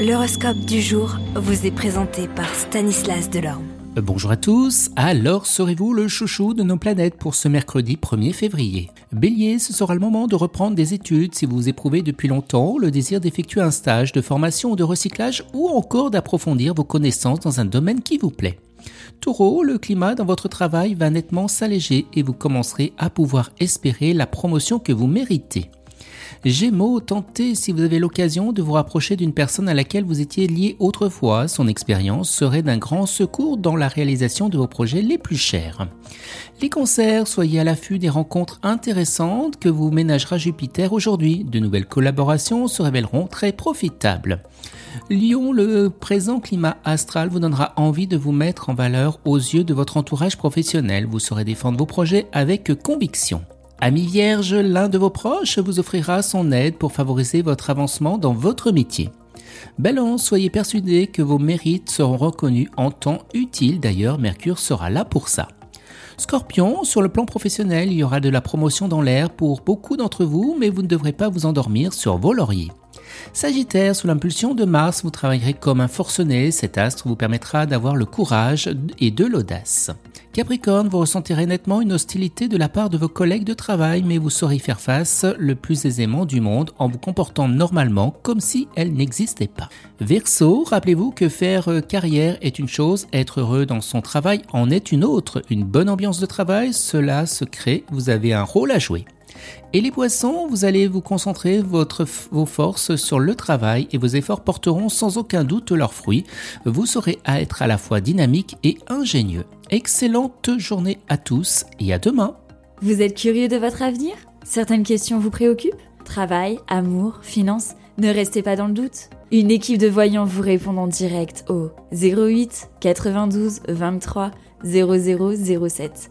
L'horoscope du jour vous est présenté par Stanislas Delorme. Bonjour à tous, alors serez-vous le chouchou de nos planètes pour ce mercredi 1er février? Bélier, ce sera le moment de reprendre des études si vous éprouvez depuis longtemps le désir d'effectuer un stage de formation ou de recyclage ou encore d'approfondir vos connaissances dans un domaine qui vous plaît. Taureau, le climat dans votre travail va nettement s'alléger et vous commencerez à pouvoir espérer la promotion que vous méritez. Gémeaux, tentez si vous avez l'occasion de vous rapprocher d'une personne à laquelle vous étiez lié autrefois. Son expérience serait d'un grand secours dans la réalisation de vos projets les plus chers. Les concerts, soyez à l'affût des rencontres intéressantes que vous ménagera Jupiter aujourd'hui. De nouvelles collaborations se révéleront très profitables. Lion, le présent climat astral vous donnera envie de vous mettre en valeur aux yeux de votre entourage professionnel. Vous saurez défendre vos projets avec conviction. Ami Vierge, l'un de vos proches vous offrira son aide pour favoriser votre avancement dans votre métier. Balance, soyez persuadé que vos mérites seront reconnus en temps utile, d'ailleurs Mercure sera là pour ça. Scorpion, sur le plan professionnel, il y aura de la promotion dans l'air pour beaucoup d'entre vous, mais vous ne devrez pas vous endormir sur vos lauriers. Sagittaire, sous l'impulsion de Mars, vous travaillerez comme un forcené, cet astre vous permettra d'avoir le courage et de l'audace. Capricorne, vous ressentirez nettement une hostilité de la part de vos collègues de travail, mais vous saurez faire face le plus aisément du monde en vous comportant normalement comme si elle n'existait pas. Verseau, rappelez-vous que faire carrière est une chose, être heureux dans son travail en est une autre. Une bonne ambiance de travail, cela se crée, vous avez un rôle à jouer. Et les poissons, vous allez vous concentrer vos forces sur le travail et vos efforts porteront sans aucun doute leurs fruits. Vous saurez à être à la fois dynamique et ingénieux. Excellente journée à tous et à demain. Vous êtes curieux de votre avenir? Certaines questions vous préoccupent? Travail, amour, finances? Ne restez pas dans le doute. Une équipe de voyants vous répond en direct au 08 92 23 0007.